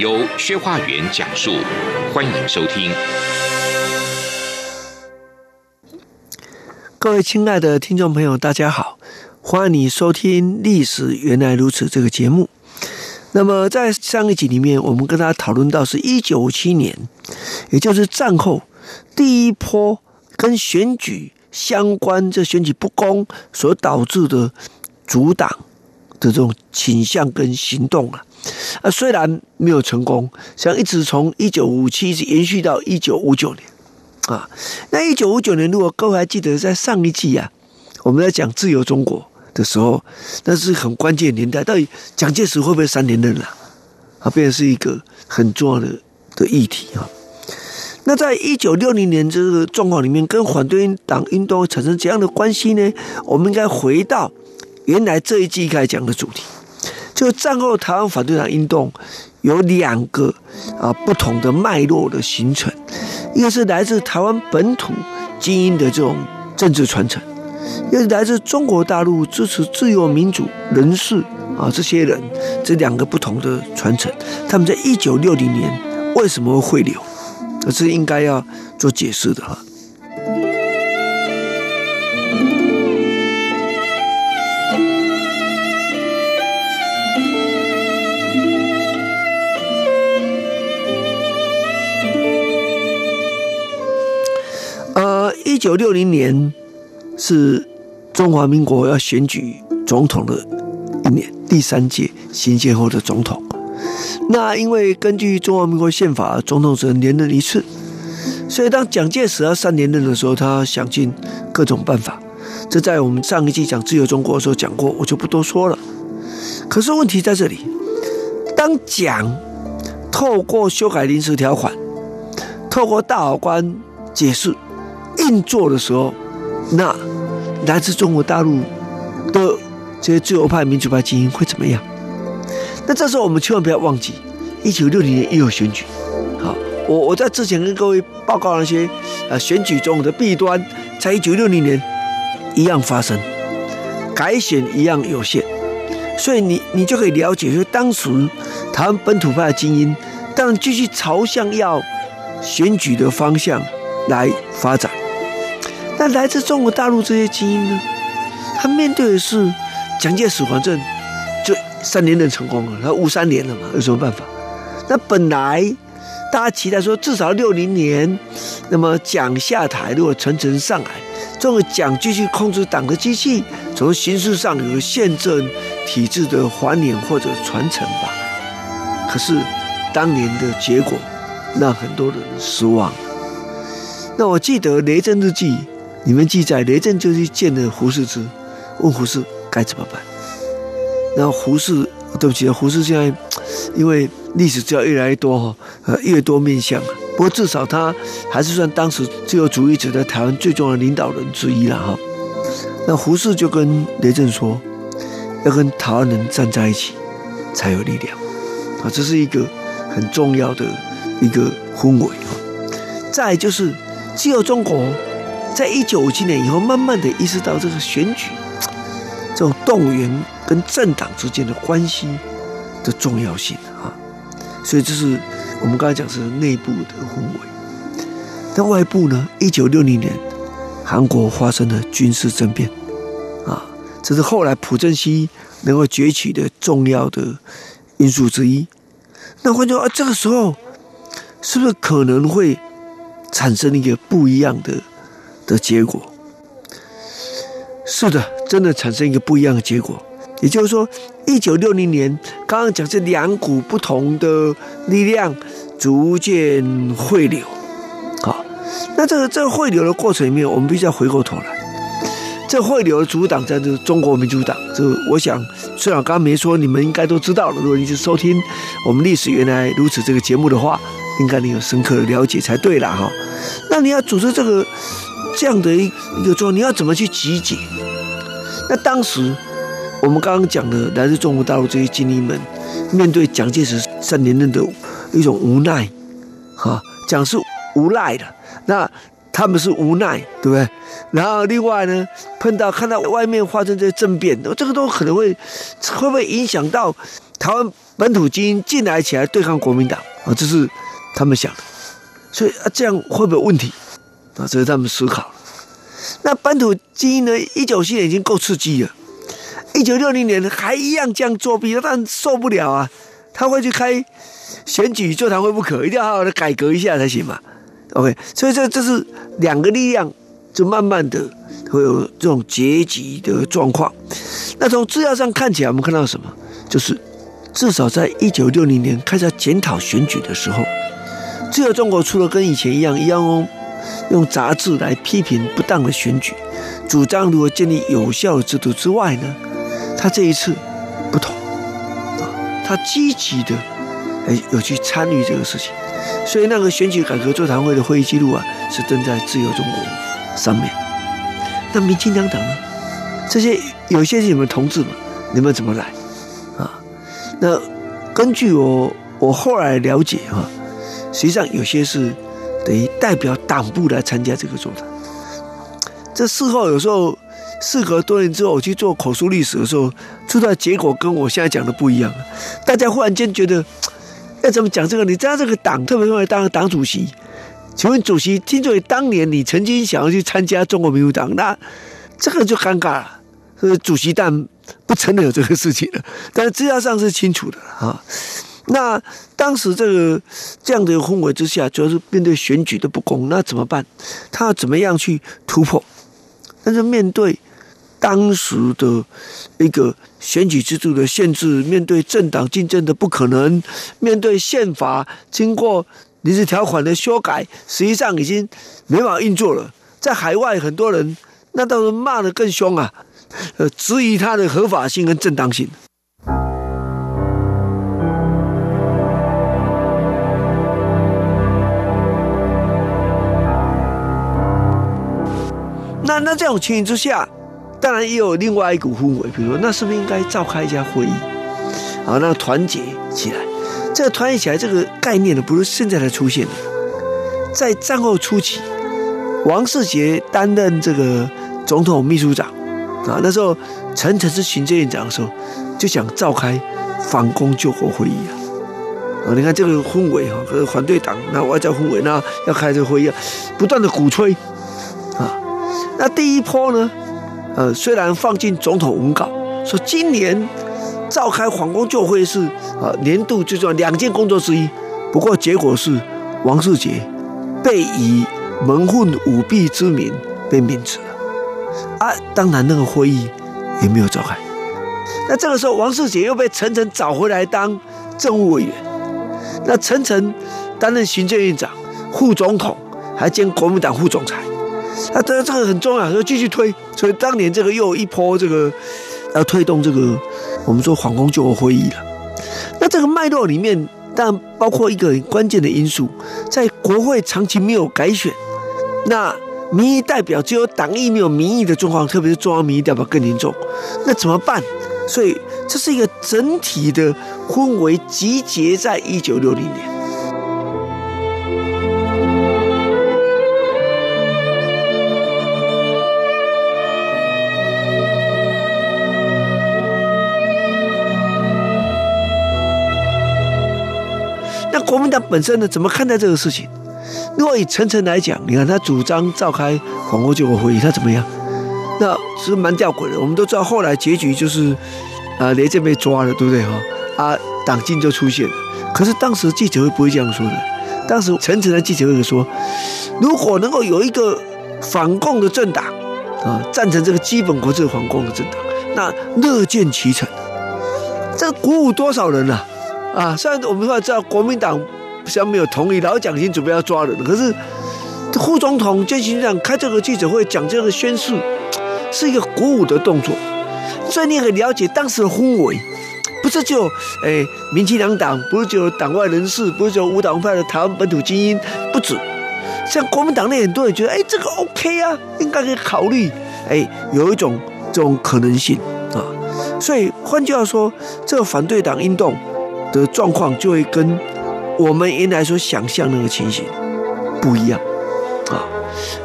由薛化元讲述，欢迎收听。各位亲爱的听众朋友，大家好，欢迎你收听《历史原来如此》这个节目。那么，在上一集里面，我们跟大家讨论到是一九五七年，也就是战后第一波跟选举相关、这选举不公所导致的阻挡的这种倾向跟行动啊。啊，虽然没有成功，像一直从一九五七一直延续到一九五九年，啊，那一九五九年，如果各位还记得，在上一季啊，我们在讲自由中国的时候，那是很关键年代，到底蒋介石会不会三连任了？啊，变成是一个很重要的的议题啊。那在一九六零年这个状况里面，跟反对党运动产生怎样的关系呢？我们应该回到原来这一季开讲的主题。就战后台湾反对党运动有两个啊不同的脉络的形成，一个是来自台湾本土精英的这种政治传承，一个是来自中国大陆支持自由民主人士啊这些人这两个不同的传承，他们在一九六零年为什么会流，这是应该要做解释的哈。九六零年是中华民国要选举总统的一年，第三届行宪后的总统。那因为根据中华民国宪法，总统只能连任一次，所以当蒋介石要三连任的时候，他想尽各种办法。这在我们上一季讲自由中国的时候讲过，我就不多说了。可是问题在这里，当蒋透过修改临时条款，透过大法官解释。运作的时候，那来自中国大陆的这些自由派、民主派精英会怎么样？那这时候我们千万不要忘记，一九六零年又有选举。好，我我在之前跟各位报告那些呃选举中的弊端，在一九六零年一样发生，改选一样有限，所以你你就可以了解，就当时台湾本土派的精英，当然继续朝向要选举的方向来发展。来自中国大陆这些精英呢？他面对的是蒋介石，反正就三连任成功了，他五三年了嘛，有什么办法？那本来大家期待说，至少六零年，那么蒋下台，如果陈诚上来，这个蒋继续控制党的机器，从形式上有宪政体制的还原或者传承吧。可是当年的结果让很多人失望。那我记得《雷震日记》。你们记载，雷震就去见了胡适之，问胡适该怎么办。然后胡适，对不起，胡适现在因为历史资料越来越多哈，呃，越多面向。不过至少他还是算当时自由主义者在台湾最重要的领导人之一了哈。那胡适就跟雷震说，要跟台湾人站在一起才有力量啊，这是一个很重要的一个氛围。再就是自由中国。在一九五七年以后，慢慢的意识到这个选举这种动员跟政党之间的关系的重要性啊，所以这是我们刚才讲是内部的氛围。那外部呢？一九六零年，韩国发生了军事政变啊，这是后来朴正熙能够崛起的重要的因素之一。那换句话说，这个时候是不是可能会产生一个不一样的？的结果是的，真的产生一个不一样的结果。也就是说，一九六零年，刚刚讲这两股不同的力量逐渐汇流。好，那这个这个汇流的过程里面，我们必须要回过头来，这汇流的主党在这中国民主党，这我想虽然刚刚没说，你们应该都知道了。如果你是收听我们历史原来如此这个节目的话，应该你有深刻的了解才对了哈。那你要组织这个这样的一一个状况，你要怎么去集结？那当时我们刚刚讲的来自中国大陆这些精英们，面对蒋介石三连任的一种无奈，哈，讲是无赖的，那。他们是无奈，对不对？然后另外呢，碰到看到外面发生这些政变，这个都可能会会不会影响到台湾本土精英进来起来对抗国民党啊？这是他们想的。所以啊，这样会不会有问题啊？这是他们思考。那本土精英呢？一九七年已经够刺激了，一九六零年还一样这样作弊，但受不了啊！他会去开选举座谈会不可，一定要好好的改革一下才行嘛。OK，所以这这是两个力量，就慢慢的会有这种结集的状况。那从资料上看起来，我们看到什么？就是至少在一九六零年开始检讨选举的时候，自由中国除了跟以前一样，一样哦用杂志来批评不当的选举，主张如何建立有效的制度之外呢，他这一次不同啊，他积极的哎有去参与这个事情。所以那个选举改革座谈会的会议记录啊，是登在《自由中国》上面。那民进党党呢？这些有些是你们同志嘛？你们怎么来啊？那根据我我后来了解啊，实际上有些是等于代表党部来参加这个座谈。这事后有时候事隔多年之后，我去做口述历史的时候，出来结果跟我现在讲的不一样。大家忽然间觉得。要怎么讲这个？你知道这个党特别用来当党主席，请问主席，听说当年你曾经想要去参加中国民主党，那这个就尴尬了。是主席但不承认有这个事情了，但是资料上是清楚的啊。那当时这个这样的氛围之下，主要是面对选举的不公，那怎么办？他要怎么样去突破？但是面对。当时的一个选举制度的限制，面对政党竞争的不可能，面对宪法经过临时条款的修改，实际上已经没法运作了。在海外，很多人那倒是骂得更凶啊，呃，质疑他的合法性跟正当性。那这种情形之下。当然也有另外一股氛围，比如说，那是不是应该召开一家会议，啊，那团结起来？这个团结起来这个概念呢，不是现在才出现的，在战后初期，王世杰担任这个总统秘书长，啊，那时候陈诚是行政院长的时候，就想召开反攻救国会议啊，啊，你看这个氛围哈，和反对党那外交氛围那要开这个会议，不断的鼓吹，那第一波呢？呃，虽然放进总统文稿说今年召开反攻救会是啊年度最重要两件工作之一，不过结果是王世杰被以蒙混舞弊之名被免职了啊，当然那个会议也没有召开。那这个时候王世杰又被陈诚找回来当政务委员，那陈诚担任行政院长、副总统，还兼国民党副总裁。那这这个很重要，要继续推。所以当年这个又一波这个要推动这个我们说皇宫就会议了。那这个脉络里面，当然包括一个很关键的因素，在国会长期没有改选，那民意代表只有党意没有民意的状况，特别是中央民意代表更严重。那怎么办？所以这是一个整体的氛围集结在一九六零年。国民党本身呢，怎么看待这个事情？如果以陈诚来讲，你看他主张召开反攻救国会议，他怎么样？那是蛮吊诡的。我们都知道后来结局就是，啊，雷震被抓了，对不对哈？啊，党禁就出现了。可是当时记者会不会这样说的？当时陈诚的记者会说，如果能够有一个反共的政党啊，赞成这个基本国策反共的政党，那乐见其成。这鼓舞多少人呐、啊？啊，虽然我们说知道国民党虽然没有同意，老蒋已经准备要抓人，可是副总统、兼行长开这个记者会讲这个宣誓，是一个鼓舞的动作，所以你很了解当时的氛围，不是就诶，民进两党，不是就有党外人士，不是就无党派的台湾本土精英，不止，像国民党内很多人觉得，哎，这个 OK 啊，应该可以考虑，哎，有一种这种可能性啊，所以换句话说，这个反对党运动的状况就会跟我们原来所想象那个情形不一样啊，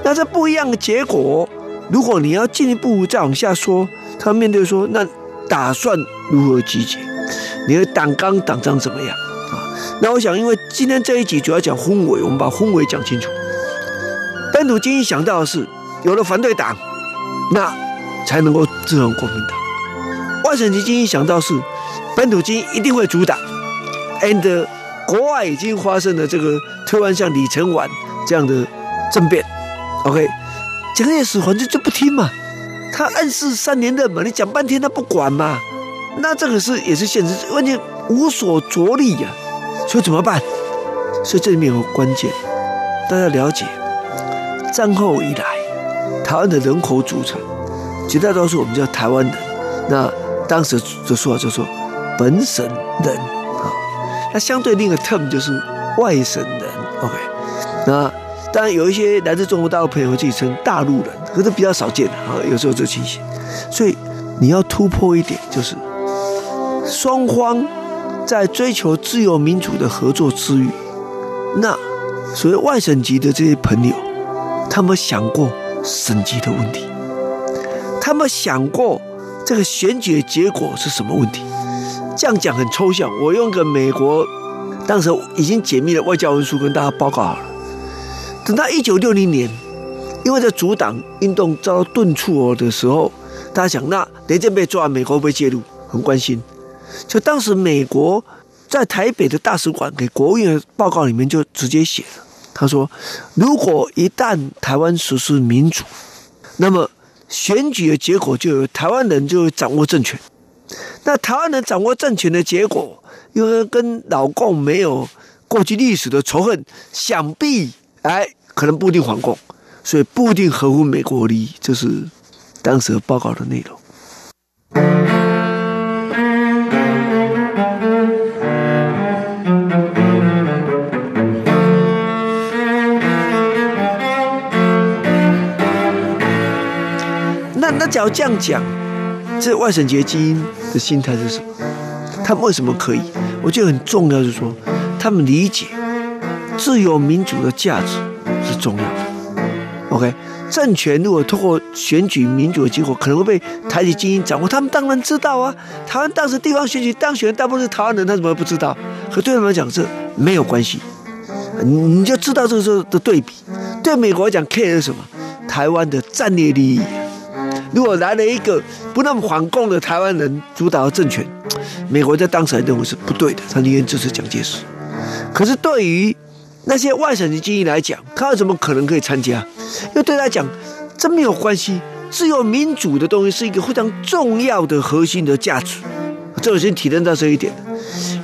那这不一样的结果。如果你要进一步再往下说，他面对说，那打算如何集结？你的党纲党章怎么样啊？那我想，因为今天这一集主要讲氛围，我们把氛围讲清楚。本土精英想到的是，有了反对党，那才能够制衡国民党。外省籍精英想到是，本土精英一定会阻挡。and 国外已经发生了这个突然像李承晚这样的政变，OK。蒋介石反正就不听嘛，他暗示三连任嘛，你讲半天他不管嘛，那这个是也是现实，完全无所着力呀、所以怎么办？所以这里面有个关键，大家了解，战后以来，台湾的人口组成绝大多数我们叫台湾人，那当时的说法就说本省人啊，那相对另一个 term 就是外省人，OK，那。当然有一些来自中国大陆朋友会自己称大陆人，可是比较少见的啊。有时候这情形，所以你要突破一点，就是双方在追求自由民主的合作之余，那所谓外省籍的这些朋友，他们想过省级的问题，他们想过这个选举的结果是什么问题？这样讲很抽象，我用个美国当时已经解密的外交文书跟大家报告好了。等到一九六零年，因为在阻挡运动遭到顿挫的时候，大家想，那雷震被抓，美国会不会介入？很关心。就当时美国在台北的大使馆给国务院的报告里面就直接写了，他说：如果一旦台湾实施民主，那么选举的结果就由台湾人就掌握政权。那台湾人掌握政权的结果，因为跟老共没有过去历史的仇恨，想必。哎，可能不一定反共，所以不一定合乎美国利益，这是当时报告的内容。那那假如这样讲，这外省籍精英的心态是什么？他们为什么可以？我觉得很重要，就是说他们理解。自由民主的价值是重要的。OK，政权如果通过选举民主的结果，可能会被台籍精英掌握。他们当然知道啊。台湾当时地方选举当选大部分是台湾人，他怎么会不知道？可对他们来讲，这没有关系。你你就知道这个时候的对比。对美国来讲，care 是什么？台湾的战略利益。如果来了一个不那么反共的台湾人主导的政权，美国在当时还认为是不对的，他宁愿支持蒋介石。可是对于那些外省籍精英来讲，他有什么可能可以参加？因为对他讲，这没有关系。自由民主的东西是一个非常重要的核心的价值。这我先体认到这一点。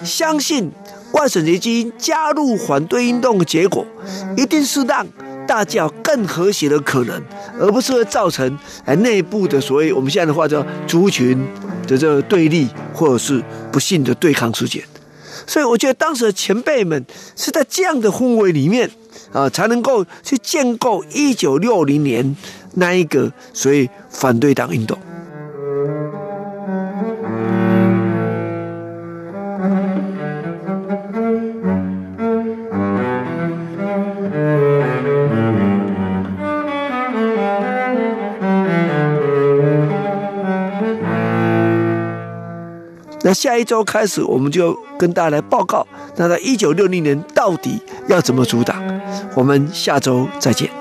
相信外省籍精英加入反对运动的结果，一定是让大叫更和谐的可能，而不是会造成哎内部的所谓我们现在的话叫族群的这个对立，或者是不幸的对抗事件。所以我觉得当时的前辈们是在这样的氛围里面啊，才能够去建构一九六零年那一个所以反对党运动。下一周开始，我们就跟大家来报告，那在一九六零年到底要怎么阻挡？我们下周再见。